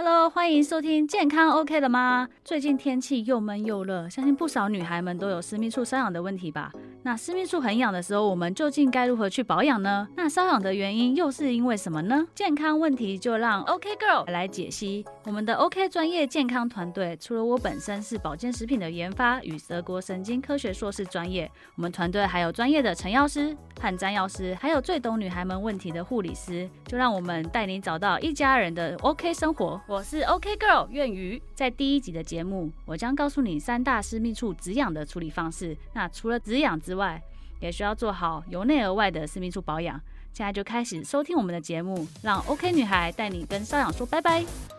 Hello，欢迎收听健康 OK 了吗？最近天气又闷又热，相信不少女孩们都有私密处瘙痒的问题吧？那私密处很痒的时候，我们究竟该如何去保养呢？那瘙痒的原因又是因为什么呢？健康问题就让 OK Girl 来解析。我们的 OK 专业健康团队，除了我本身是保健食品的研发与德国神经科学硕士专业，我们团队还有专业的陈药师和詹药师，还有最懂女孩们问题的护理师，就让我们带你找到一家人的 OK 生活。我是 OK Girl 愿瑜，在第一集的节目，我将告诉你三大私密处止痒的处理方式。那除了止痒之外，也需要做好由内而外的私密处保养。现在就开始收听我们的节目，让 OK 女孩带你跟瘙痒说拜拜。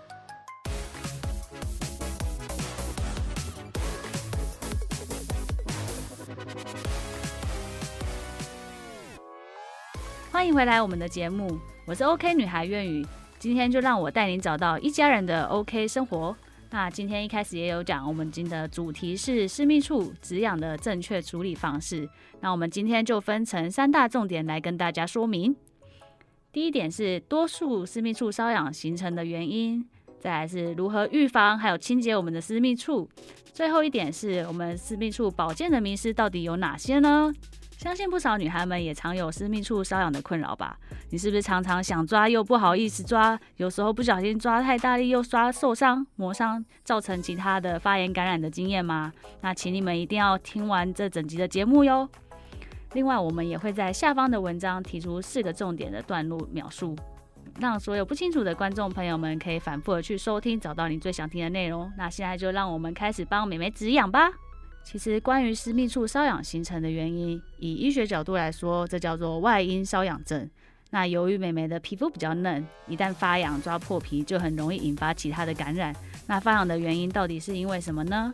欢迎回来我们的节目，我是 OK 女孩苑宇。今天就让我带您找到一家人的 OK 生活。那今天一开始也有讲，我们今天的主题是私密处止痒的正确处理方式。那我们今天就分成三大重点来跟大家说明。第一点是多数私密处瘙痒形成的原因，再来是如何预防还有清洁我们的私密处，最后一点是我们私密处保健的名师到底有哪些呢？相信不少女孩们也常有私密处瘙痒的困扰吧？你是不是常常想抓又不好意思抓？有时候不小心抓太大力又抓受伤、磨伤，造成其他的发炎感染的经验吗？那请你们一定要听完这整集的节目哟。另外，我们也会在下方的文章提出四个重点的段落描述，让所有不清楚的观众朋友们可以反复的去收听，找到你最想听的内容。那现在就让我们开始帮美美止痒吧。其实，关于私密处瘙痒形成的原因，以医学角度来说，这叫做外阴瘙痒症。那由于美眉的皮肤比较嫩，一旦发痒抓破皮，就很容易引发其他的感染。那发痒的原因到底是因为什么呢？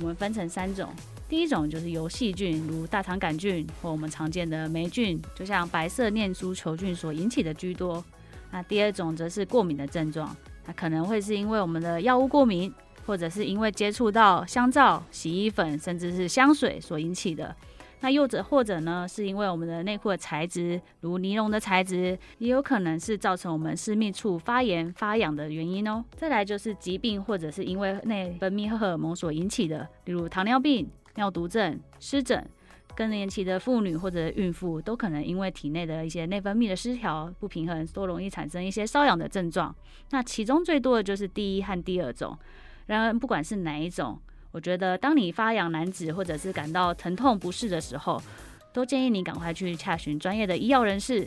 我们分成三种，第一种就是由细菌，如大肠杆菌或我们常见的霉菌，就像白色念珠球菌所引起的居多。那第二种则是过敏的症状，那可能会是因为我们的药物过敏。或者是因为接触到香皂、洗衣粉，甚至是香水所引起的。那又者或者呢，是因为我们的内裤的材质，如尼龙的材质，也有可能是造成我们私密处发炎发痒的原因哦。再来就是疾病，或者是因为内分泌荷尔蒙所引起的，例如糖尿病、尿毒症、湿疹。更年期的妇女或者孕妇都可能因为体内的一些内分泌的失调不平衡，都容易产生一些瘙痒的症状。那其中最多的就是第一和第二种。然而，不管是哪一种，我觉得当你发痒难止或者是感到疼痛不适的时候，都建议你赶快去洽询专业的医药人士。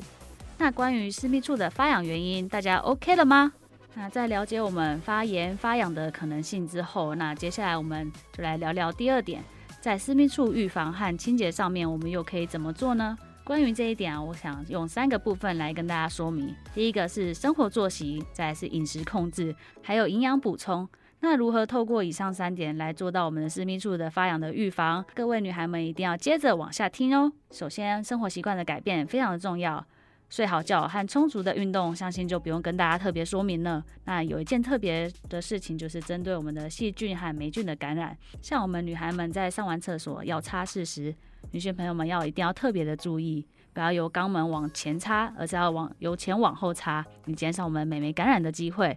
那关于私密处的发痒原因，大家 OK 了吗？那在了解我们发炎发痒的可能性之后，那接下来我们就来聊聊第二点，在私密处预防和清洁上面，我们又可以怎么做呢？关于这一点啊，我想用三个部分来跟大家说明。第一个是生活作息，再是饮食控制，还有营养补充。那如何透过以上三点来做到我们的私密处的发痒的预防？各位女孩们一定要接着往下听哦。首先，生活习惯的改变非常的重要，睡好觉和充足的运动，相信就不用跟大家特别说明了。那有一件特别的事情，就是针对我们的细菌和霉菌的感染，像我们女孩们在上完厕所要擦拭时，女性朋友们要一定要特别的注意，不要由肛门往前擦，而是要往由前往后擦，以减少我们美眉感染的机会。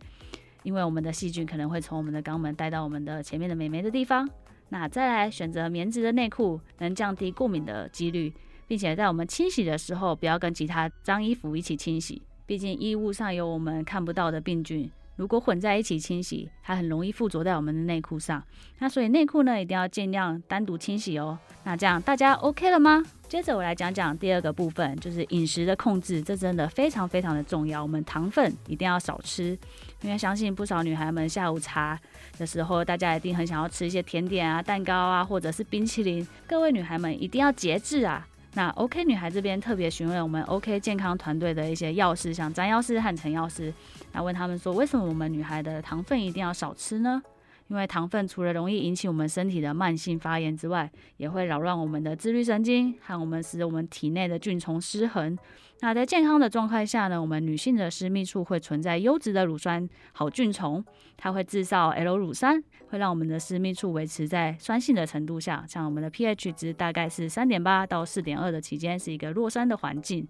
因为我们的细菌可能会从我们的肛门带到我们的前面的美眉的地方。那再来选择棉质的内裤，能降低过敏的几率，并且在我们清洗的时候，不要跟其他脏衣服一起清洗，毕竟衣物上有我们看不到的病菌。如果混在一起清洗，它很容易附着在我们的内裤上。那所以内裤呢，一定要尽量单独清洗哦。那这样大家 OK 了吗？接着我来讲讲第二个部分，就是饮食的控制，这真的非常非常的重要。我们糖分一定要少吃，因为相信不少女孩们下午茶的时候，大家一定很想要吃一些甜点啊、蛋糕啊，或者是冰淇淋。各位女孩们一定要节制啊。那 OK 女孩这边特别询问我们 OK 健康团队的一些药师，像张药师和陈药师，那问他们说，为什么我们女孩的糖分一定要少吃呢？因为糖分除了容易引起我们身体的慢性发炎之外，也会扰乱我们的自律神经，和我们使我们体内的菌虫失衡。那在健康的状态下呢，我们女性的私密处会存在优质的乳酸好菌虫，它会制造 L 乳酸，会让我们的私密处维持在酸性的程度下，像我们的 pH 值大概是三点八到四点二的期间，是一个弱酸的环境。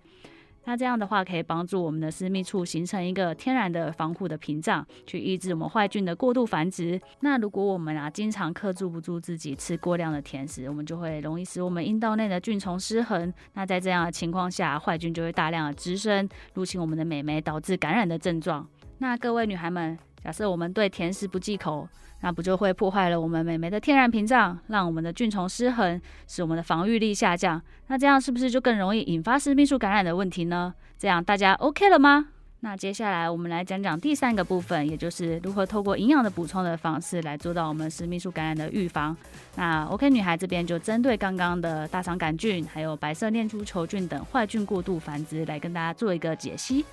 那这样的话可以帮助我们的私密处形成一个天然的防护的屏障，去抑制我们坏菌的过度繁殖。那如果我们啊经常克制不住自己吃过量的甜食，我们就会容易使我们阴道内的菌虫失衡。那在这样的情况下，坏菌就会大量的滋生，入侵我们的美眉，导致感染的症状。那各位女孩们，假设我们对甜食不忌口，那不就会破坏了我们美眉的天然屏障，让我们的菌虫失衡，使我们的防御力下降？那这样是不是就更容易引发私密处感染的问题呢？这样大家 OK 了吗？那接下来我们来讲讲第三个部分，也就是如何透过营养的补充的方式来做到我们私密处感染的预防。那 OK 女孩这边就针对刚刚的大肠杆菌，还有白色念珠球菌等坏菌过度繁殖，来跟大家做一个解析。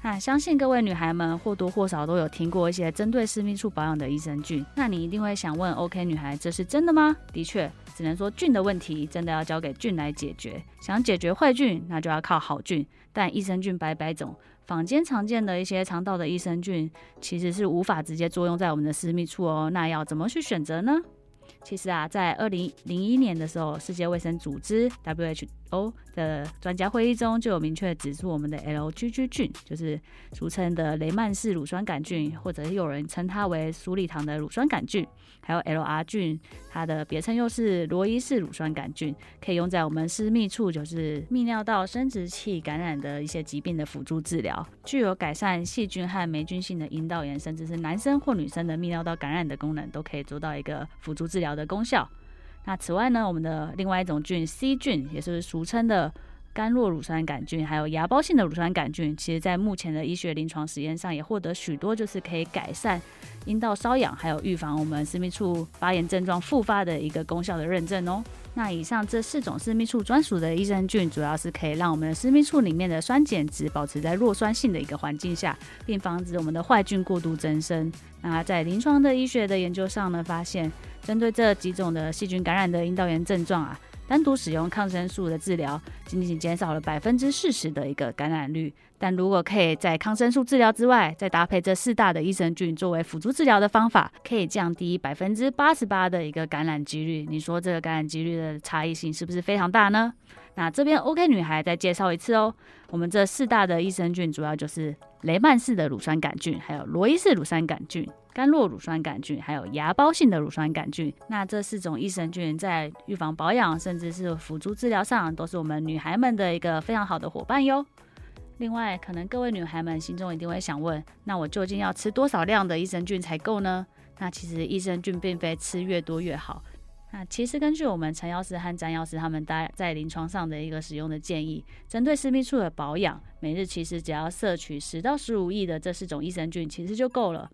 那相信各位女孩们或多或少都有听过一些针对私密处保养的益生菌。那你一定会想问，OK 女孩，这是真的吗？的确，只能说菌的问题真的要交给菌来解决。想解决坏菌，那就要靠好菌。但益生菌百百种，坊间常见的一些肠道的益生菌，其实是无法直接作用在我们的私密处哦。那要怎么去选择呢？其实啊，在二零零一年的时候，世界卫生组织 WHO。的专家会议中就有明确指出，我们的 LGG 菌就是俗称的雷曼氏乳酸杆菌，或者有人称它为苏利糖的乳酸杆菌，还有 LR 菌，它的别称又是罗伊氏乳酸杆菌，可以用在我们私密处，就是泌尿道生殖器感染的一些疾病的辅助治疗，具有改善细菌和霉菌性的阴道炎，甚至是男生或女生的泌尿道感染的功能，都可以做到一个辅助治疗的功效。那此外呢，我们的另外一种菌 C 菌，也是俗称的甘酪乳酸杆菌，还有芽孢性的乳酸杆菌，其实在目前的医学临床实验上也获得许多就是可以改善阴道瘙痒，还有预防我们私密处发炎症状复发的一个功效的认证哦。那以上这四种私密处专属的益生菌，主要是可以让我们的私密处里面的酸碱值保持在弱酸性的一个环境下，并防止我们的坏菌过度增生。那在临床的医学的研究上呢，发现。针对这几种的细菌感染的阴道炎症状啊，单独使用抗生素的治疗，仅仅减少了百分之四十的一个感染率。但如果可以在抗生素治疗之外，再搭配这四大的益生菌作为辅助治疗的方法，可以降低百分之八十八的一个感染几率。你说这个感染几率的差异性是不是非常大呢？那这边 OK 女孩再介绍一次哦，我们这四大的益生菌主要就是雷曼氏的乳酸杆菌，还有罗伊氏乳酸杆菌。甘洛乳酸杆菌，还有芽孢性的乳酸杆菌，那这四种益生菌在预防保养，甚至是辅助治疗上，都是我们女孩们的一个非常好的伙伴哟。另外，可能各位女孩们心中一定会想问，那我究竟要吃多少量的益生菌才够呢？那其实益生菌并非吃越多越好。那其实根据我们陈药师和詹药师他们在在临床上的一个使用的建议，针对私密处的保养，每日其实只要摄取十到十五亿的这四种益生菌，其实就够了。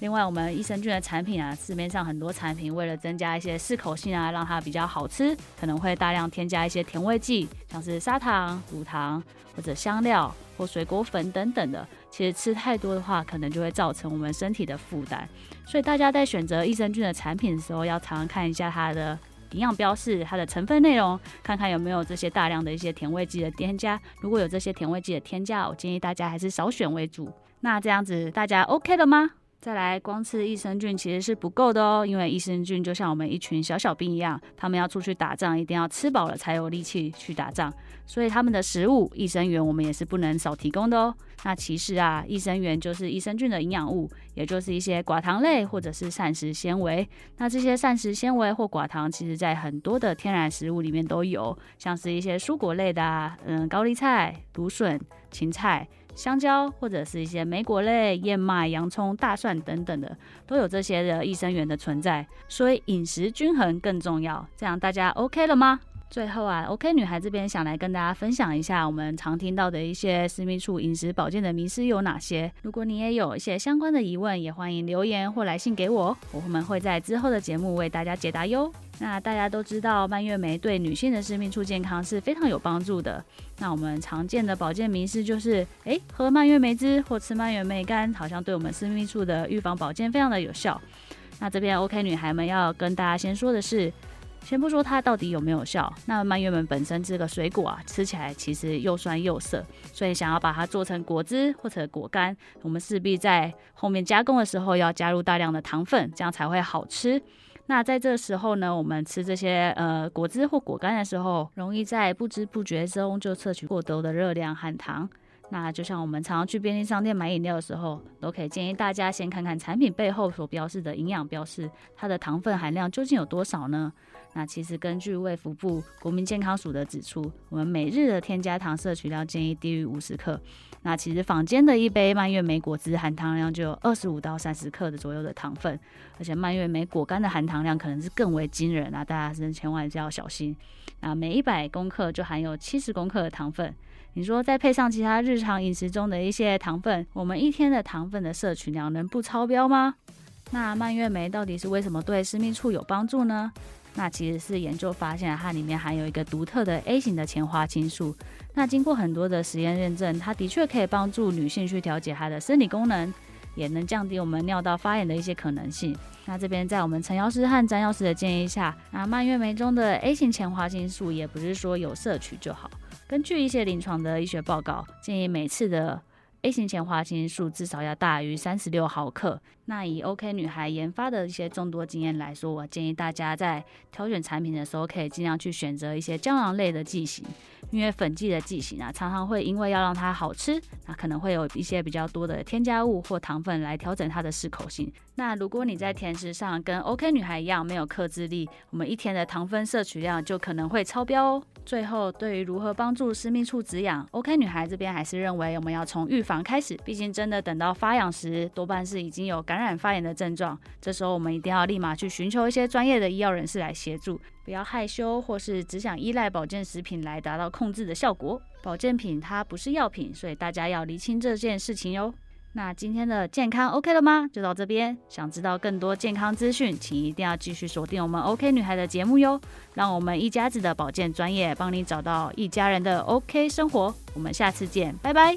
另外，我们益生菌的产品啊，市面上很多产品为了增加一些适口性啊，让它比较好吃，可能会大量添加一些甜味剂，像是砂糖、乳糖或者香料或水果粉等等的。其实吃太多的话，可能就会造成我们身体的负担。所以大家在选择益生菌的产品的时候，要常常看一下它的营养标示、它的成分内容，看看有没有这些大量的一些甜味剂的添加。如果有这些甜味剂的添加，我建议大家还是少选为主。那这样子大家 OK 了吗？再来，光吃益生菌其实是不够的哦，因为益生菌就像我们一群小小兵一样，他们要出去打仗，一定要吃饱了才有力气去打仗，所以他们的食物益生元我们也是不能少提供的哦。那其实啊，益生元就是益生菌的营养物，也就是一些寡糖类或者是膳食纤维。那这些膳食纤维或寡糖，其实在很多的天然食物里面都有，像是一些蔬果类的啊，嗯，高丽菜、芦笋、芹菜。香蕉或者是一些莓果类、燕麦、洋葱、大蒜等等的，都有这些的益生元的存在，所以饮食均衡更重要。这样大家 OK 了吗？最后啊，OK 女孩这边想来跟大家分享一下我们常听到的一些私密处饮食保健的迷思有哪些。如果你也有一些相关的疑问，也欢迎留言或来信给我，我们会在之后的节目为大家解答哟。那大家都知道，蔓越莓对女性的私密处健康是非常有帮助的。那我们常见的保健迷思就是，诶，喝蔓越莓汁或吃蔓越莓干，好像对我们私密处的预防保健非常的有效。那这边 OK 女孩们要跟大家先说的是。先不说它到底有没有效，那蔓越莓本身这个水果啊，吃起来其实又酸又涩，所以想要把它做成果汁或者果干，我们势必在后面加工的时候要加入大量的糖分，这样才会好吃。那在这时候呢，我们吃这些呃果汁或果干的时候，容易在不知不觉中就摄取过多的热量和糖。那就像我们常常去便利商店买饮料的时候，都可以建议大家先看看产品背后所标示的营养标示，它的糖分含量究竟有多少呢？那其实根据卫福部国民健康署的指出，我们每日的添加糖摄取量建议低于五十克。那其实坊间的一杯蔓越莓果汁含糖量就有二十五到三十克的左右的糖分，而且蔓越莓果干的含糖量可能是更为惊人啊！大家真千万要小心。那每一百公克就含有七十公克的糖分，你说再配上其他日常饮食中的一些糖分，我们一天的糖分的摄取量能不超标吗？那蔓越莓到底是为什么对私密处有帮助呢？那其实是研究发现，它里面含有一个独特的 A 型的前花青素。那经过很多的实验认证，它的确可以帮助女性去调节她的生理功能，也能降低我们尿道发炎的一些可能性。那这边在我们陈药师和詹药师的建议下，那蔓越莓中的 A 型前花青素也不是说有摄取就好。根据一些临床的医学报告，建议每次的 A 型前花青素至少要大于三十六毫克。那以 OK 女孩研发的一些众多经验来说，我建议大家在挑选产品的时候，可以尽量去选择一些胶囊类的剂型，因为粉剂的剂型啊，常常会因为要让它好吃，那可能会有一些比较多的添加物或糖分来调整它的适口性。那如果你在甜食上跟 OK 女孩一样没有克制力，我们一天的糖分摄取量就可能会超标哦。最后，对于如何帮助私密处止痒，OK 女孩这边还是认为我们要从预防开始，毕竟真的等到发痒时，多半是已经有感染发炎的症状。这时候我们一定要立马去寻求一些专业的医药人士来协助，不要害羞或是只想依赖保健食品来达到控制的效果。保健品它不是药品，所以大家要厘清这件事情哟。那今天的健康 OK 了吗？就到这边。想知道更多健康资讯，请一定要继续锁定我们 OK 女孩的节目哟。让我们一家子的保健专业帮你找到一家人的 OK 生活。我们下次见，拜拜。